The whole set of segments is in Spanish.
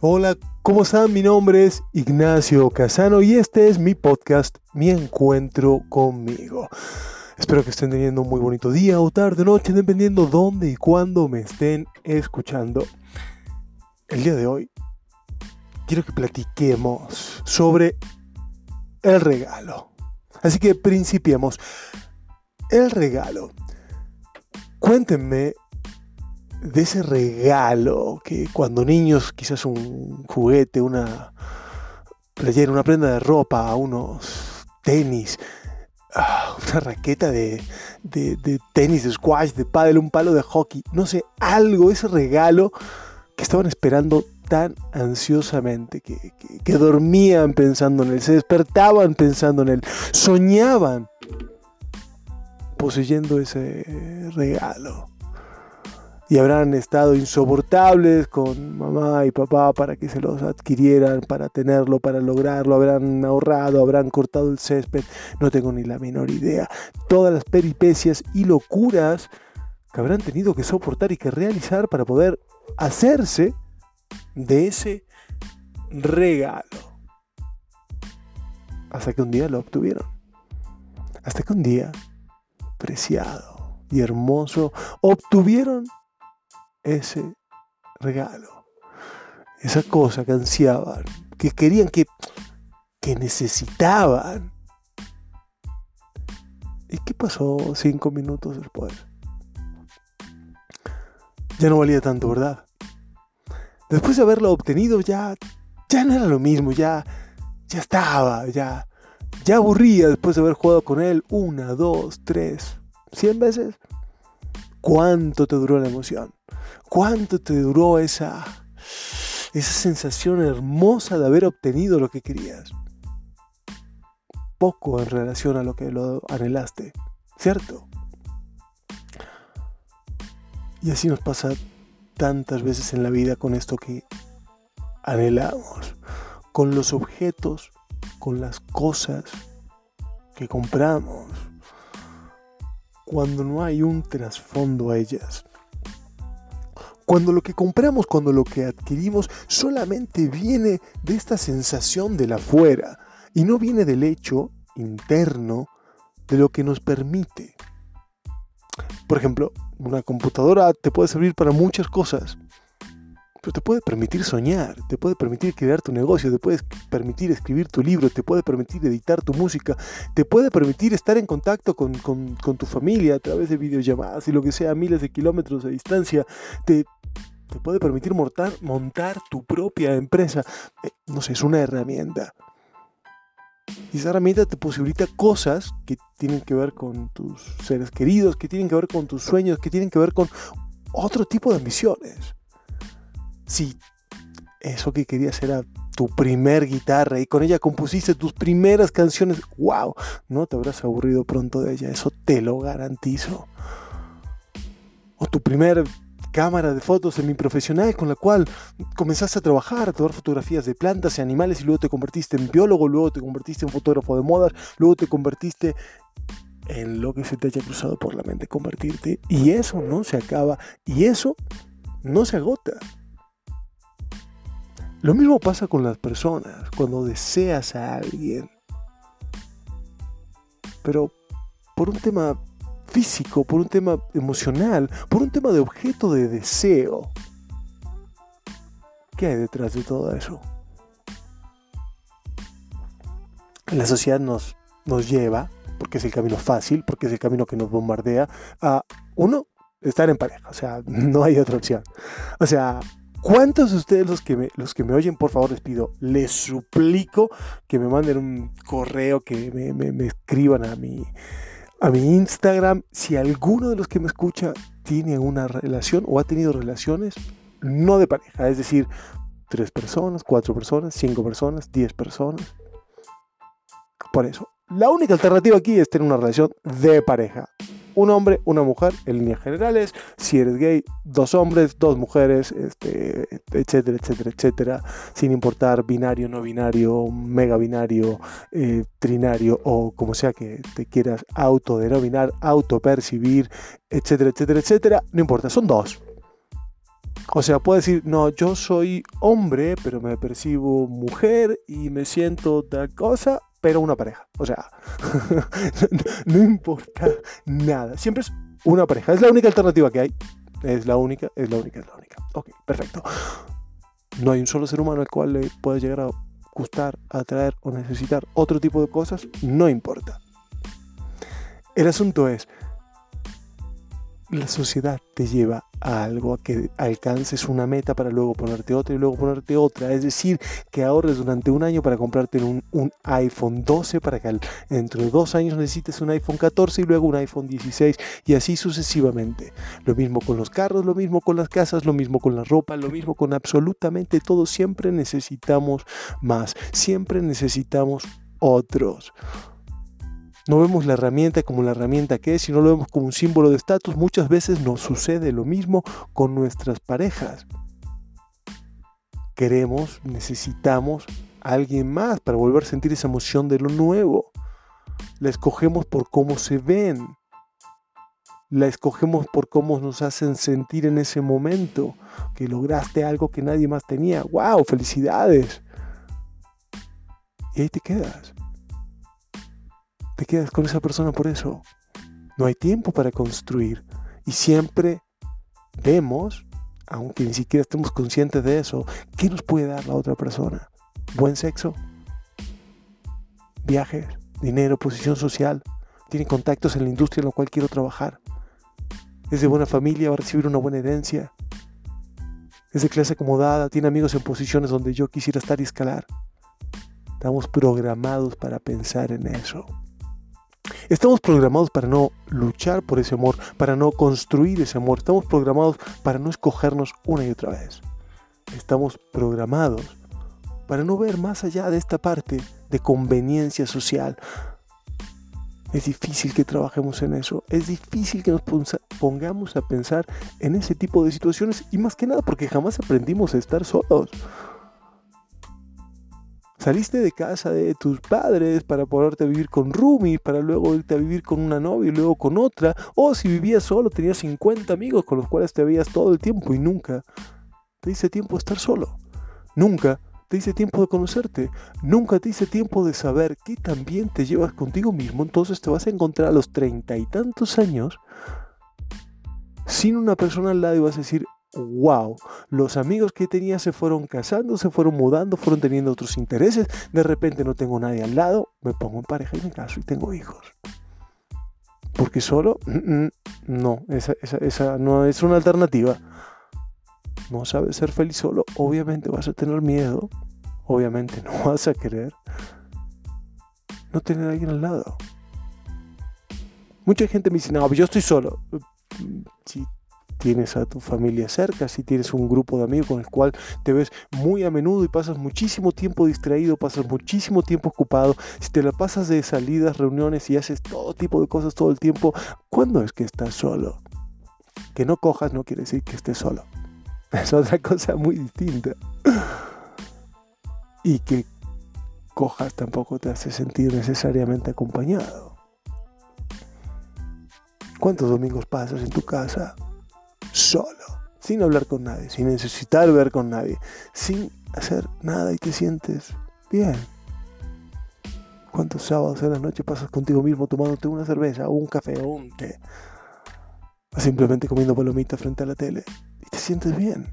Hola, ¿cómo están? Mi nombre es Ignacio Casano y este es mi podcast, Mi Encuentro conmigo. Espero que estén teniendo un muy bonito día o tarde, noche, dependiendo dónde y cuándo me estén escuchando. El día de hoy quiero que platiquemos sobre el regalo. Así que principiemos. El regalo. Cuéntenme de ese regalo que cuando niños, quizás un juguete, una playera, una prenda de ropa, unos tenis, ah, una raqueta de, de, tenis, de squash, de pádel, un palo de hockey, no sé, algo, ese regalo que estaban esperando tan ansiosamente, que, que dormían pensando en él, se despertaban pensando en él, soñaban poseyendo ese regalo y habrán estado insoportables con mamá y papá para que se los adquirieran, para tenerlo, para lograrlo, habrán ahorrado, habrán cortado el césped, no tengo ni la menor idea. Todas las peripecias y locuras que habrán tenido que soportar y que realizar para poder hacerse de ese regalo. Hasta que un día lo obtuvieron. Hasta que un día, preciado y hermoso, obtuvieron ese regalo, esa cosa que ansiaban, que querían, que, que necesitaban. ¿Y qué pasó cinco minutos después? Ya no valía tanto, ¿verdad? Después de haberlo obtenido ya, ya no era lo mismo, ya, ya estaba, ya, ya aburría después de haber jugado con él una, dos, tres, cien veces. ¿Cuánto te duró la emoción? ¿Cuánto te duró esa, esa sensación hermosa de haber obtenido lo que querías? Poco en relación a lo que lo anhelaste, ¿cierto? Y así nos pasa tantas veces en la vida con esto que anhelamos, con los objetos, con las cosas que compramos, cuando no hay un trasfondo a ellas. Cuando lo que compramos, cuando lo que adquirimos solamente viene de esta sensación de la afuera y no viene del hecho interno de lo que nos permite. Por ejemplo, una computadora te puede servir para muchas cosas, pero te puede permitir soñar, te puede permitir crear tu negocio, te puede permitir escribir tu libro, te puede permitir editar tu música, te puede permitir estar en contacto con, tu familia a través de videollamadas y lo que sea, miles de kilómetros de distancia, te, puede permitir montar, montar tu propia empresa. Eh, no sé, es una herramienta. Y esa herramienta te posibilita cosas que tienen que ver con tus seres queridos, que tienen que ver con tus sueños, que tienen que ver con otro tipo de ambiciones si eso que querías era tu primer guitarra y con ella compusiste tus primeras canciones, wow, no te habrás aburrido pronto de ella, eso te lo garantizo. O tu primer cámara de fotos semiprofesional con la cual comenzaste a trabajar, a tomar fotografías de plantas y animales y luego te convertiste en biólogo, luego te convertiste en fotógrafo de modas, luego te convertiste en lo que se te haya cruzado por la mente convertirte y eso no se acaba y eso no se agota. Lo mismo pasa con las personas, cuando deseas a alguien. Pero por un tema físico, por un tema emocional, por un tema de objeto de deseo. ¿Qué hay detrás de todo eso? La sociedad nos, nos lleva, porque es el camino fácil, porque es el camino que nos bombardea, a uno, estar en pareja. O sea, no hay otra opción. O sea, ¿Cuántos de ustedes los que, me, los que me oyen, por favor, les pido, les suplico que me manden un correo, que me, escriban a mi, a mi Instagram? Si alguno de los que me escucha tiene una relación o ha tenido relaciones no de pareja, es decir, tres personas, cuatro personas, cinco personas, diez personas. Por eso, la única alternativa aquí es tener una relación de pareja un hombre, una mujer, en líneas generales. Si eres gay, dos hombres, dos mujeres, este, etcétera, etcétera, etcétera. Sin importar binario, no binario, mega binario, eh, trinario o como sea que te quieras autodenominar, autopercibir, etcétera, etcétera, etcétera. No importa, son dos. O sea, puedo decir, no, yo soy hombre, pero me percibo mujer y me siento tal cosa, pero una pareja. O sea, no, importa nada. Siempre es una pareja. Es la única alternativa que hay. Es la única, es la única, es la única. Ok, perfecto. No hay un solo ser humano al cual le pueda llegar a gustar, atraer o necesitar otro tipo de cosas. No importa. El asunto es, la sociedad te lleva a algo, a que alcances una meta para luego ponerte otra y luego ponerte otra. Es decir, que ahorres durante un año para comprarte un, iPhone 12 para que dentro de dos años necesites un iPhone 14 y luego un iPhone 16 y así sucesivamente. Lo mismo con los carros, lo mismo con las casas, lo mismo con la ropa, lo mismo con absolutamente todo. Siempre necesitamos más, siempre necesitamos otros. No vemos la herramienta como la herramienta que es, sino lo vemos como un símbolo de estatus. Muchas veces nos sucede lo mismo con nuestras parejas. Queremos, necesitamos a alguien más para volver a sentir esa emoción de lo nuevo. La escogemos por cómo se ven. La escogemos por cómo nos hacen sentir en ese momento. Que lograste algo que nadie más tenía. ¡Wow! ¡Felicidades! Y ahí te quedas te quedas con esa persona por eso. No hay tiempo para construir. Y siempre vemos, aunque ni siquiera estemos conscientes de eso, ¿qué nos puede dar la otra persona? ¿Buen sexo? ¿Viajes? ¿Dinero? ¿Posición social? ¿Tiene contactos en la industria en la cual quiero trabajar? ¿Es de buena familia? ¿Va a recibir una buena herencia? ¿Es de clase acomodada? ¿Tiene amigos en posiciones donde yo quisiera estar y escalar? Estamos programados para pensar en eso. Estamos programados para no luchar por ese amor, para no construir ese amor. Estamos programados para no escogernos una y otra vez. Estamos programados para no ver más allá de esta parte de conveniencia social. Es difícil que trabajemos en eso. Es difícil que nos pongamos a pensar en ese tipo de situaciones y más que nada porque jamás aprendimos a estar solos. Saliste de casa de tus padres para ponerte a vivir con Rumi, para luego irte a vivir con una novia y luego con otra. O si vivías solo, tenías 50 amigos con los cuales te veías todo el tiempo y nunca te hice tiempo de estar solo. Nunca te hice tiempo de conocerte. Nunca te hice tiempo de saber que también te llevas contigo mismo. Entonces te vas a encontrar a los treinta y tantos años sin una persona al lado y vas a decir, wow, los amigos que tenía se fueron casando, se fueron mudando, fueron teniendo otros intereses, de repente no tengo nadie al lado, me pongo en pareja y me caso y tengo hijos. Porque solo, mm, mm, no, esa, esa no es una alternativa. No sabes ser feliz solo, obviamente vas a tener miedo, obviamente no vas a querer no tener a alguien al lado. Mucha gente me dice, no, yo estoy solo. Si tienes a tu familia cerca, si tienes un grupo de amigos con el cual te ves muy a menudo y pasas muchísimo tiempo distraído, pasas muchísimo tiempo ocupado, si te la pasas de salidas, reuniones y haces todo tipo de cosas todo el tiempo, ¿cuándo es que estás solo? Que no cojas no quiere decir que estés solo. Es otra cosa muy distinta. Y que cojas tampoco te hace sentir necesariamente acompañado. ¿Cuántos domingos pasas en tu casa solo, sin hablar con nadie, sin necesitar ver con nadie, sin hacer nada y te sientes bien. ¿Cuántos sábados en la noche pasas contigo mismo tomándote una cerveza o un café o un té? O simplemente comiendo palomitas frente a la tele y te sientes bien.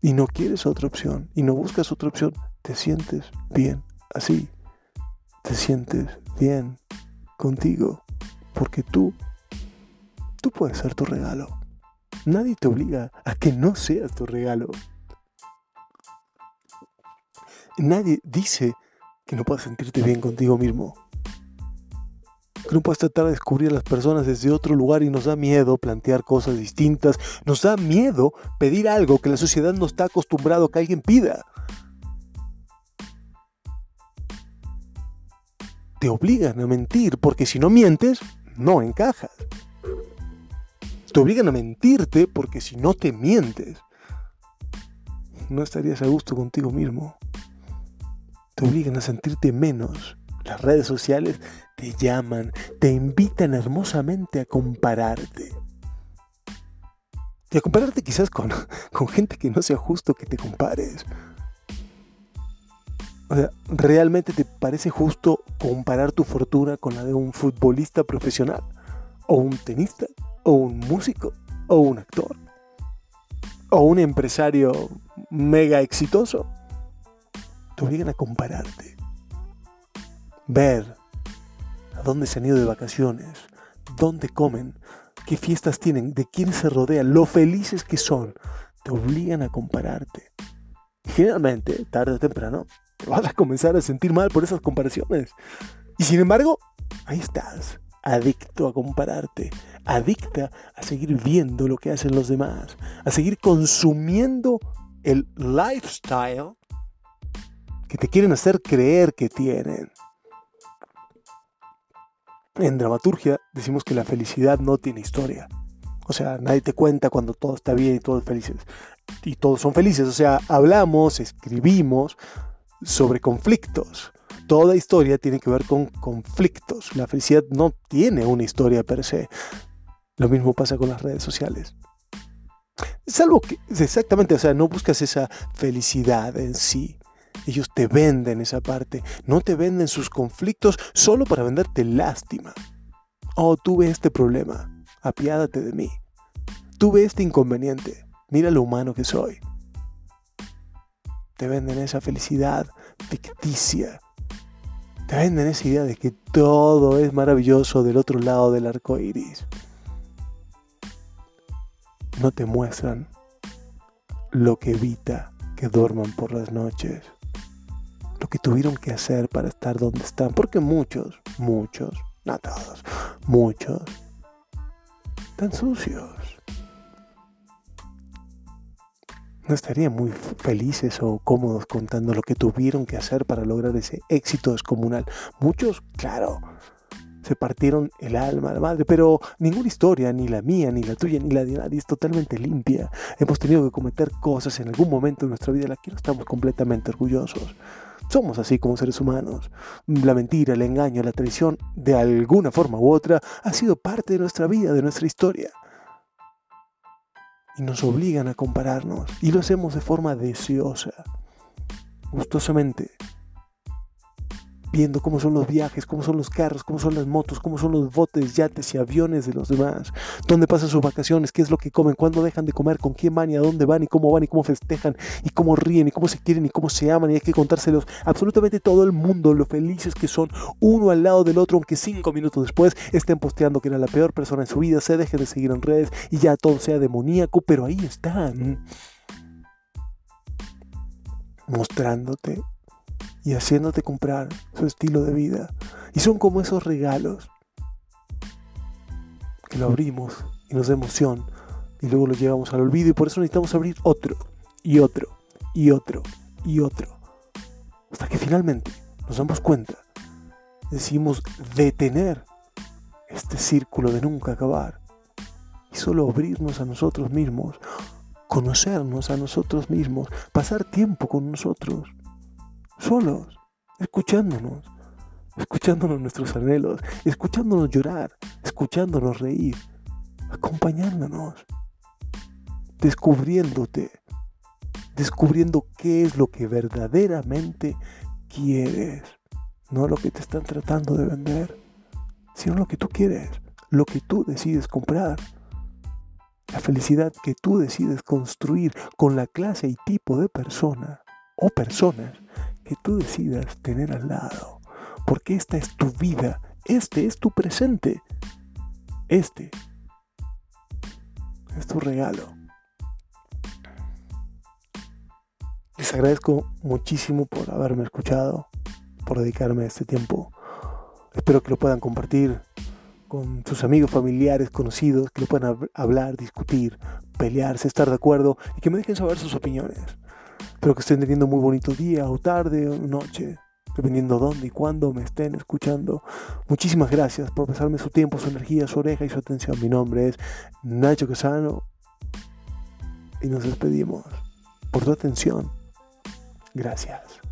Y no quieres otra opción y no buscas otra opción, te sientes bien así. Te sientes bien contigo porque tú Tú puedes ser tu regalo. Nadie te obliga a que no seas tu regalo. Nadie dice que no puedas sentirte bien contigo mismo. Que no puedes tratar de descubrir a las personas desde otro lugar y nos da miedo plantear cosas distintas. Nos da miedo pedir algo que la sociedad no está acostumbrado a que alguien pida. Te obligan a mentir porque si no mientes, no encajas. Te obligan a mentirte porque si no te mientes, no estarías a gusto contigo mismo. Te obligan a sentirte menos. Las redes sociales te llaman, te invitan hermosamente a compararte. Y a compararte quizás con, con gente que no sea justo que te compares. O sea, ¿realmente te parece justo comparar tu fortuna con la de un futbolista profesional? ¿O un tenista? ¿O un músico? ¿O un actor? ¿O un empresario mega exitoso? Te obligan a compararte. Ver a dónde se han ido de vacaciones, dónde comen, qué fiestas tienen, de quién se rodean, lo felices que son. Te obligan a compararte. Generalmente, tarde o temprano, te vas a comenzar a sentir mal por esas comparaciones. Y sin embargo, ahí estás, adicto a compararte, adicta a seguir viendo lo que hacen los demás, a seguir consumiendo el lifestyle que te quieren hacer creer que tienen. En dramaturgia decimos que la felicidad no tiene historia. O sea, nadie te cuenta cuando todo está bien y todos felices. Y todos son felices. O sea, hablamos, escribimos sobre conflictos. Toda historia tiene que ver con conflictos. La felicidad no tiene una historia per se. Lo mismo pasa con las redes sociales. Salvo que, exactamente, o sea, no buscas esa felicidad en sí. Ellos te venden esa parte, no te venden sus conflictos solo para venderte lástima. Oh, tuve este problema, apiádate de mí. Tuve este inconveniente, mira lo humano que soy. Te venden esa felicidad ficticia. Te venden esa idea de que todo es maravilloso del otro lado del arco iris. No te muestran lo que evita que duerman por las noches lo que tuvieron que hacer para estar donde están, porque muchos, muchos, no todos, muchos, están sucios. No estarían muy felices o cómodos contando lo que tuvieron que hacer para lograr ese éxito descomunal. Muchos, claro, se partieron el alma, la madre, pero ninguna historia, ni la mía, ni la tuya, ni la de nadie, es totalmente limpia. Hemos tenido que cometer cosas en algún momento de nuestra vida de las que no estamos completamente orgullosos. Somos así como seres humanos. La mentira, el engaño, la traición, de alguna forma u otra, ha sido parte de nuestra vida, de nuestra historia. Y nos obligan a compararnos. Y lo hacemos de forma deseosa, gustosamente viendo cómo son los viajes, cómo son los carros, cómo son las motos, cómo son los botes, yates y aviones de los demás, dónde pasan sus vacaciones, qué es lo que comen, cuándo dejan de comer, con quién van y a dónde van y cómo van y cómo festejan y cómo ríen y cómo se quieren y cómo se aman y hay que contárselos absolutamente todo el mundo, lo felices que son uno al lado del otro, aunque cinco minutos después estén posteando que era la peor persona en su vida, se dejen de seguir en redes y ya todo sea demoníaco, pero ahí están. Mostrándote y haciéndote comprar su estilo de vida. Y son como esos regalos que lo abrimos y nos da emoción y luego lo llevamos al olvido y por eso necesitamos abrir otro y otro y otro y otro. Hasta que finalmente nos damos cuenta, decidimos detener este círculo de nunca acabar y solo abrirnos a nosotros mismos, conocernos a nosotros mismos, pasar tiempo con nosotros solos, escuchándonos, escuchándonos nuestros anhelos, escuchándonos llorar, escuchándonos reír, acompañándonos, descubriéndote, descubriendo qué es lo que verdaderamente quieres, no lo que te están tratando de vender, sino lo que tú quieres, lo que tú decides comprar. La felicidad que tú decides construir con la clase y tipo de persona o personas que tú decidas tener al lado. Porque esta es tu vida, este es tu presente, este es tu regalo. Les agradezco muchísimo por haberme escuchado, por dedicarme este tiempo. Espero que lo puedan compartir con sus amigos, familiares, conocidos, que lo puedan hablar, discutir, pelearse, estar de acuerdo y que me dejen saber sus opiniones. Espero que estén teniendo muy bonito día o tarde o noche, dependiendo dónde y cuándo me estén escuchando. Muchísimas gracias por pasarme su tiempo, su energía, su oreja y su atención. Mi nombre es Nacho Casano y nos despedimos por tu atención. Gracias.